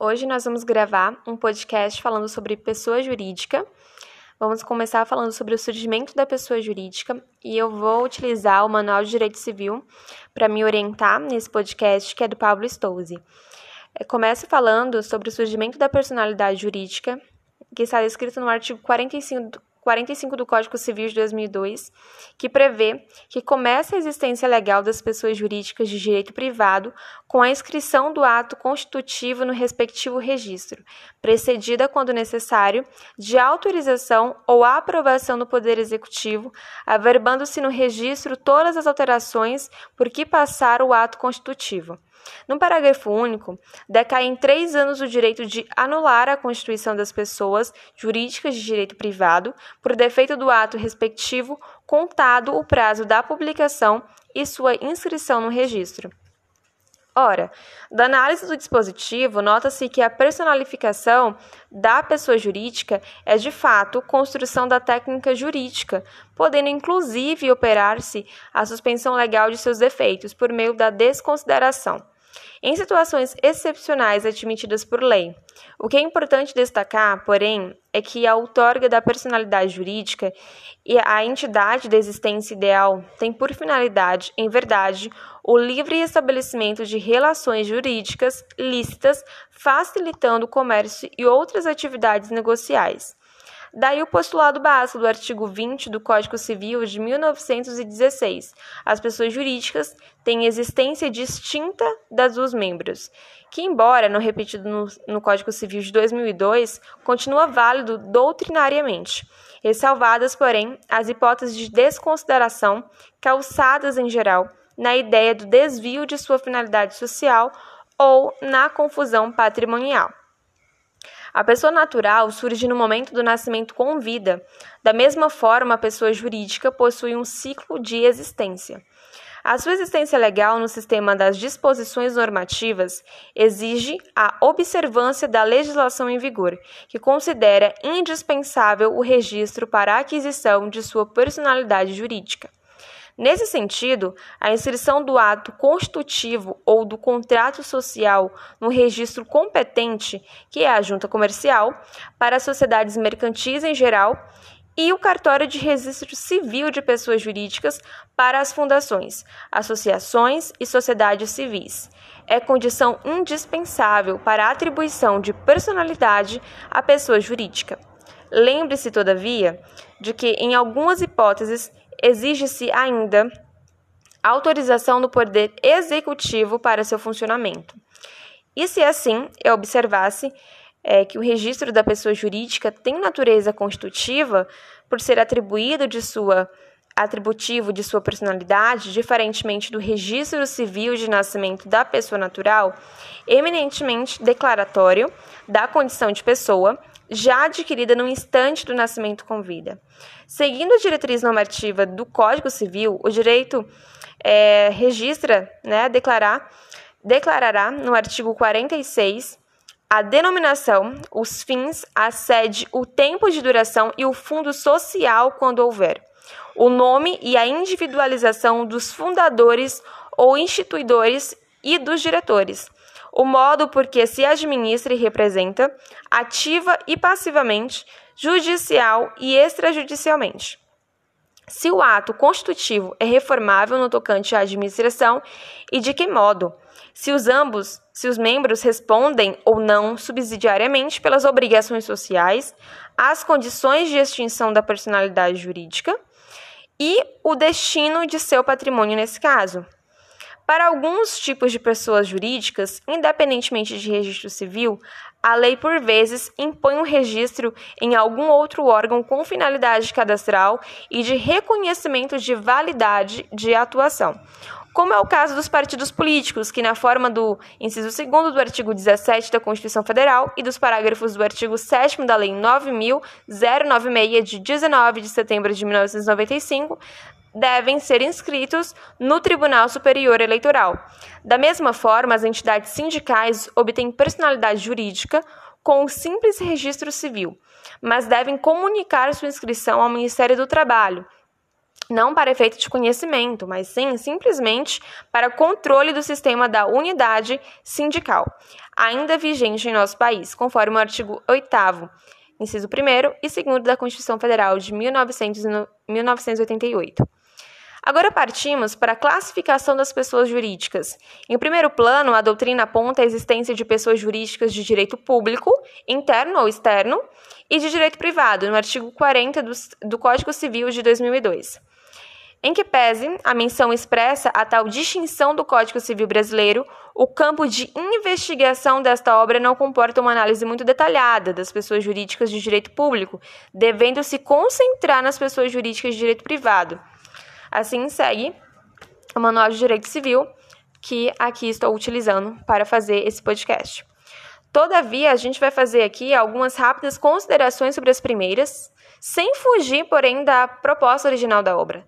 Hoje nós vamos gravar um podcast falando sobre pessoa jurídica. Vamos começar falando sobre o surgimento da pessoa jurídica e eu vou utilizar o Manual de Direito Civil para me orientar nesse podcast, que é do Pablo Stouzi. É, começo falando sobre o surgimento da personalidade jurídica, que está descrito no artigo 45 45 do Código Civil de 2002, que prevê que começa a existência legal das pessoas jurídicas de direito privado com a inscrição do ato constitutivo no respectivo registro, precedida, quando necessário, de autorização ou aprovação do Poder Executivo, averbando-se no registro todas as alterações por que passar o ato constitutivo. No parágrafo único, decai em três anos o direito de anular a constituição das pessoas jurídicas de direito privado por defeito do ato respectivo, contado o prazo da publicação e sua inscrição no registro. Ora, da análise do dispositivo, nota-se que a personalificação da pessoa jurídica é de fato construção da técnica jurídica, podendo inclusive operar-se a suspensão legal de seus defeitos por meio da desconsideração em situações excepcionais admitidas por lei. O que é importante destacar, porém, é que a outorga da personalidade jurídica e a entidade da existência ideal tem por finalidade, em verdade, o livre estabelecimento de relações jurídicas lícitas, facilitando o comércio e outras atividades negociais. Daí o postulado básico do artigo 20 do Código Civil de 1916. As pessoas jurídicas têm existência distinta das dos membros, que, embora não repetido no, no Código Civil de 2002, continua válido doutrinariamente, ressalvadas, porém, as hipóteses de desconsideração calçadas em geral na ideia do desvio de sua finalidade social ou na confusão patrimonial. A pessoa natural surge no momento do nascimento com vida. Da mesma forma, a pessoa jurídica possui um ciclo de existência. A sua existência legal no sistema das disposições normativas exige a observância da legislação em vigor, que considera indispensável o registro para a aquisição de sua personalidade jurídica. Nesse sentido, a inscrição do ato constitutivo ou do contrato social no registro competente, que é a junta comercial, para as sociedades mercantis em geral, e o cartório de registro civil de pessoas jurídicas para as fundações, associações e sociedades civis. É condição indispensável para a atribuição de personalidade à pessoa jurídica. Lembre-se, todavia, de que, em algumas hipóteses, exige-se ainda autorização do Poder Executivo para seu funcionamento. E se assim eu observasse é, que o registro da pessoa jurídica tem natureza constitutiva, por ser atribuído de sua atributivo de sua personalidade, diferentemente do registro civil de nascimento da pessoa natural, eminentemente declaratório da condição de pessoa, já adquirida no instante do nascimento com vida. Seguindo a diretriz normativa do Código Civil, o direito é, registra, né, declarar, declarará no artigo 46 a denominação, os fins, a sede, o tempo de duração e o fundo social quando houver, o nome e a individualização dos fundadores ou instituidores e dos diretores, o modo por que se administra e representa, ativa e passivamente, judicial e extrajudicialmente. Se o ato constitutivo é reformável no tocante à administração e de que modo, se os ambos, se os membros respondem ou não subsidiariamente pelas obrigações sociais, as condições de extinção da personalidade jurídica e o destino de seu patrimônio nesse caso. Para alguns tipos de pessoas jurídicas, independentemente de registro civil, a lei por vezes impõe um registro em algum outro órgão com finalidade cadastral e de reconhecimento de validade de atuação. Como é o caso dos partidos políticos, que, na forma do inciso 2 do artigo 17 da Constituição Federal e dos parágrafos do artigo 7 da Lei 9.096, de 19 de setembro de 1995, devem ser inscritos no Tribunal Superior Eleitoral. Da mesma forma, as entidades sindicais obtêm personalidade jurídica com o simples registro civil, mas devem comunicar sua inscrição ao Ministério do Trabalho, não para efeito de conhecimento, mas sim simplesmente para controle do sistema da unidade sindical, ainda vigente em nosso país, conforme o artigo 8 inciso 1 e 2 da Constituição Federal de 1988. Agora partimos para a classificação das pessoas jurídicas. Em primeiro plano, a doutrina aponta a existência de pessoas jurídicas de direito público, interno ou externo, e de direito privado, no artigo 40 do, do Código Civil de 2002. Em que pese a menção expressa a tal distinção do Código Civil brasileiro, o campo de investigação desta obra não comporta uma análise muito detalhada das pessoas jurídicas de direito público, devendo se concentrar nas pessoas jurídicas de direito privado. Assim segue o Manual de Direito Civil, que aqui estou utilizando para fazer esse podcast. Todavia, a gente vai fazer aqui algumas rápidas considerações sobre as primeiras, sem fugir, porém, da proposta original da obra.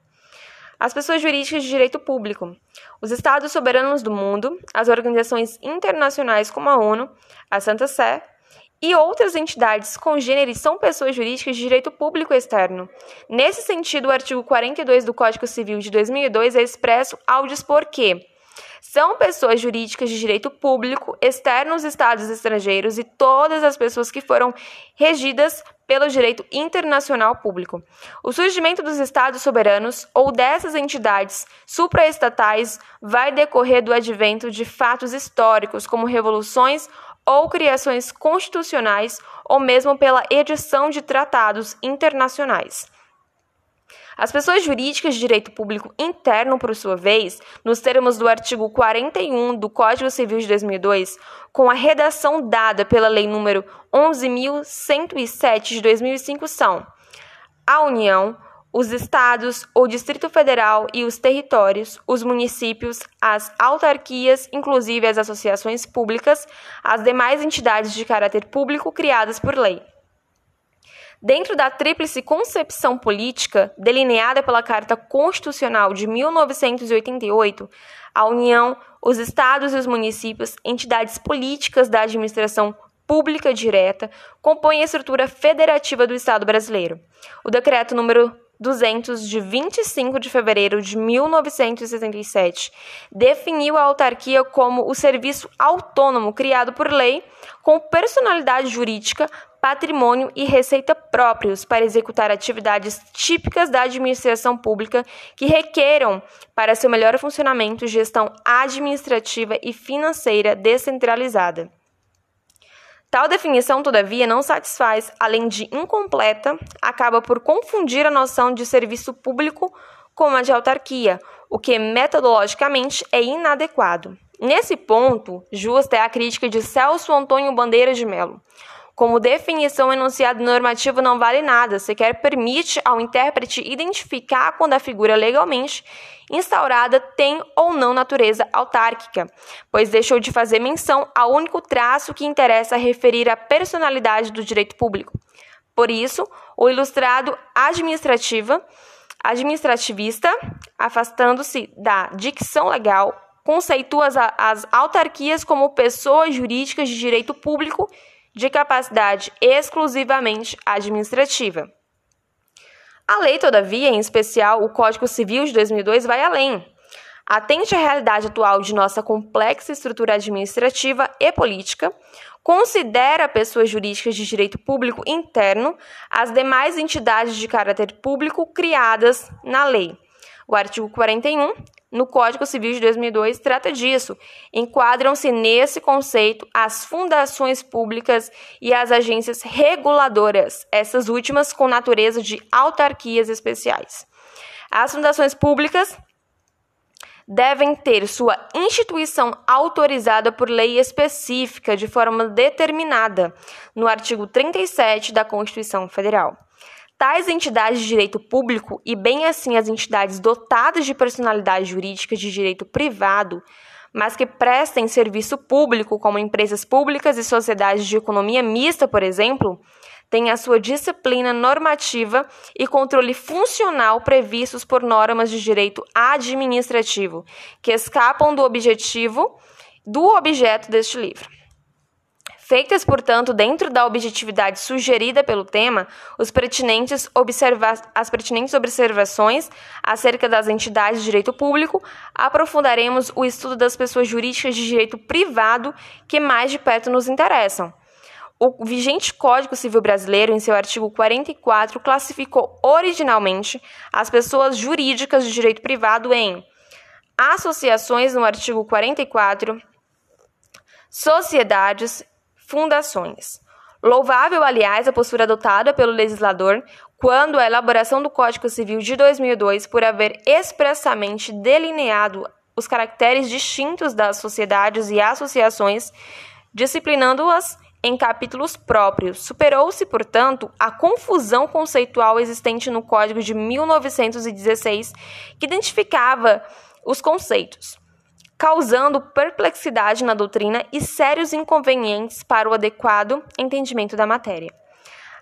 As pessoas jurídicas de direito público, os Estados soberanos do mundo, as organizações internacionais como a ONU, a Santa Sé e outras entidades congêneres são pessoas jurídicas de direito público externo. Nesse sentido, o artigo 42 do Código Civil de 2002 é expresso ao dispor que são pessoas jurídicas de direito público externos aos estados estrangeiros e todas as pessoas que foram regidas pelo direito internacional público. O surgimento dos estados soberanos ou dessas entidades supraestatais vai decorrer do advento de fatos históricos, como revoluções ou criações constitucionais, ou mesmo pela edição de tratados internacionais. As pessoas jurídicas de direito público interno, por sua vez, nos termos do artigo 41 do Código Civil de 2002, com a redação dada pela Lei nº 11.107 de 2005, são a União, os estados, o Distrito Federal e os territórios, os municípios, as autarquias, inclusive as associações públicas, as demais entidades de caráter público criadas por lei. Dentro da tríplice concepção política delineada pela Carta Constitucional de 1988, a União, os estados e os municípios, entidades políticas da administração pública direta, compõem a estrutura federativa do Estado brasileiro. O decreto número 200 de 25 de fevereiro de 1967 definiu a autarquia como o serviço autônomo criado por lei com personalidade jurídica, patrimônio e receita próprios para executar atividades típicas da administração pública que requeram para seu melhor funcionamento gestão administrativa e financeira descentralizada. Tal definição, todavia, não satisfaz, além de incompleta, acaba por confundir a noção de serviço público com a de autarquia, o que metodologicamente é inadequado. Nesse ponto, justa é a crítica de Celso Antônio Bandeira de Mello. Como definição, enunciado normativo não vale nada, sequer permite ao intérprete identificar quando a figura legalmente instaurada tem ou não natureza autárquica, pois deixou de fazer menção ao único traço que interessa referir à personalidade do direito público. Por isso, o ilustrado administrativa, administrativista, afastando-se da dicção legal, conceitua as autarquias como pessoas jurídicas de direito público de capacidade exclusivamente administrativa. A lei, todavia, em especial o Código Civil de 2002, vai além. Atente à realidade atual de nossa complexa estrutura administrativa e política, considera pessoas jurídicas de direito público interno as demais entidades de caráter público criadas na lei. O artigo 41 no Código Civil de 2002 trata disso. Enquadram-se nesse conceito as fundações públicas e as agências reguladoras, essas últimas com natureza de autarquias especiais. As fundações públicas devem ter sua instituição autorizada por lei específica de forma determinada no artigo 37 da Constituição Federal. Tais entidades de direito público e bem assim as entidades dotadas de personalidade jurídica de direito privado, mas que prestem serviço público, como empresas públicas e sociedades de economia mista, por exemplo, têm a sua disciplina normativa e controle funcional previstos por normas de direito administrativo, que escapam do objetivo do objeto deste livro. Feitas, portanto, dentro da objetividade sugerida pelo tema, pertinentes as pertinentes observações acerca das entidades de direito público, aprofundaremos o estudo das pessoas jurídicas de direito privado que mais de perto nos interessam. O vigente Código Civil Brasileiro, em seu artigo 44, classificou originalmente as pessoas jurídicas de direito privado em associações, no artigo 44, sociedades, fundações. Louvável, aliás, a postura adotada pelo legislador quando a elaboração do Código Civil de 2002, por haver expressamente delineado os caracteres distintos das sociedades e associações, disciplinando-as em capítulos próprios. Superou-se, portanto, a confusão conceitual existente no Código de 1916, que identificava os conceitos causando perplexidade na doutrina e sérios inconvenientes para o adequado entendimento da matéria.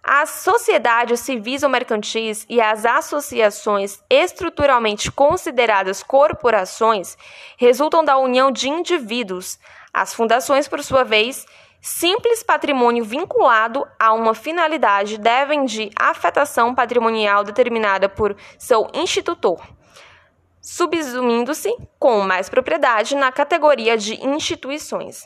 As sociedades civis ou mercantis e as associações estruturalmente consideradas corporações resultam da união de indivíduos. As fundações, por sua vez, simples patrimônio vinculado a uma finalidade, devem de afetação patrimonial determinada por seu institutor subsumindo-se com mais propriedade na categoria de instituições.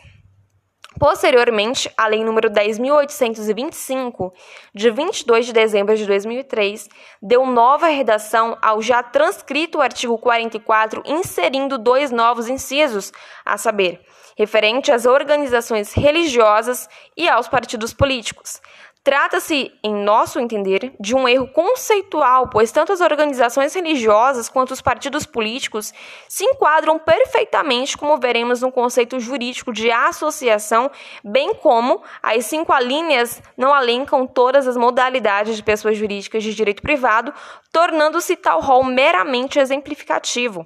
Posteriormente, a Lei nº 10.825, de 22 de dezembro de 2003, deu nova redação ao já transcrito artigo 44, inserindo dois novos incisos, a saber, referente às organizações religiosas e aos partidos políticos, Trata-se, em nosso entender, de um erro conceitual, pois tanto as organizações religiosas quanto os partidos políticos se enquadram perfeitamente, como veremos no conceito jurídico de associação, bem como as cinco alíneas não alencam todas as modalidades de pessoas jurídicas de direito privado, tornando-se tal rol meramente exemplificativo.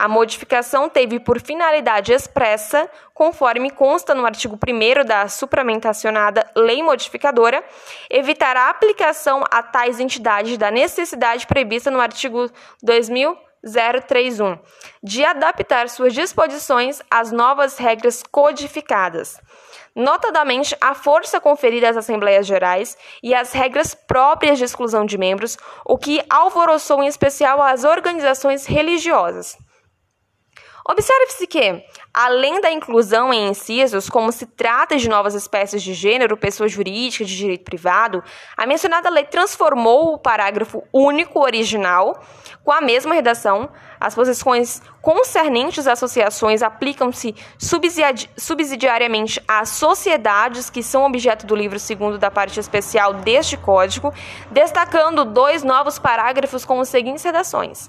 A modificação teve por finalidade expressa, conforme consta no artigo 1 da supramentacionada Lei Modificadora, evitar a aplicação a tais entidades da necessidade prevista no artigo 2031 de adaptar suas disposições às novas regras codificadas notadamente a força conferida às Assembleias Gerais e as regras próprias de exclusão de membros, o que alvoroçou em especial as organizações religiosas. Observe-se que, além da inclusão em incisos, como se trata de novas espécies de gênero, pessoas jurídicas de direito privado, a mencionada lei transformou o parágrafo único original com a mesma redação. As posições concernentes às associações aplicam-se subsidiariamente às sociedades que são objeto do livro segundo da parte especial deste Código, destacando dois novos parágrafos com as seguintes redações.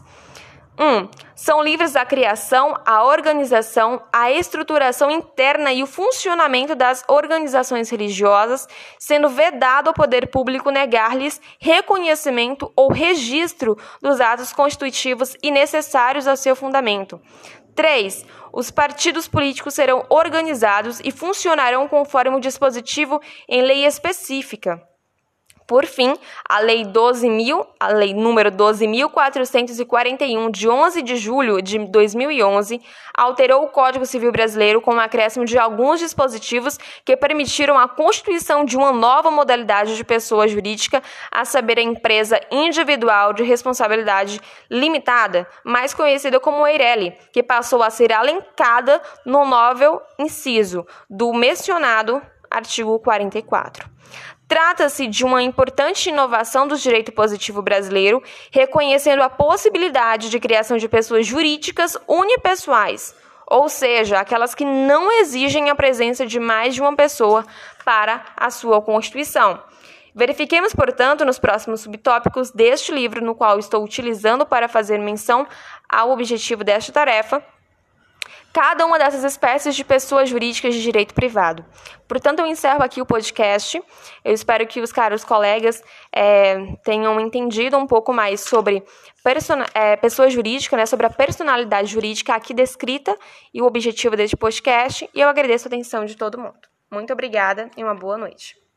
1. Um, são livres a criação, a organização, a estruturação interna e o funcionamento das organizações religiosas, sendo vedado ao poder público negar-lhes reconhecimento ou registro dos atos constitutivos e necessários ao seu fundamento. 3. Os partidos políticos serão organizados e funcionarão conforme o dispositivo em lei específica. Por fim, a Lei 12.000, a Lei número 12.441, de 11 de julho de 2011, alterou o Código Civil Brasileiro com o acréscimo de alguns dispositivos que permitiram a constituição de uma nova modalidade de pessoa jurídica, a saber, a empresa individual de responsabilidade limitada, mais conhecida como EIRELI, que passou a ser alencada no novel inciso do mencionado artigo 44. Trata-se de uma importante inovação do direito positivo brasileiro, reconhecendo a possibilidade de criação de pessoas jurídicas unipessoais, ou seja, aquelas que não exigem a presença de mais de uma pessoa para a sua constituição. Verifiquemos, portanto, nos próximos subtópicos deste livro, no qual estou utilizando para fazer menção ao objetivo desta tarefa, cada uma dessas espécies de pessoas jurídicas de direito privado. Portanto, eu encerro aqui o podcast. Eu espero que os caros colegas é, tenham entendido um pouco mais sobre é, pessoa jurídica, né, sobre a personalidade jurídica aqui descrita e o objetivo deste podcast. E eu agradeço a atenção de todo mundo. Muito obrigada e uma boa noite.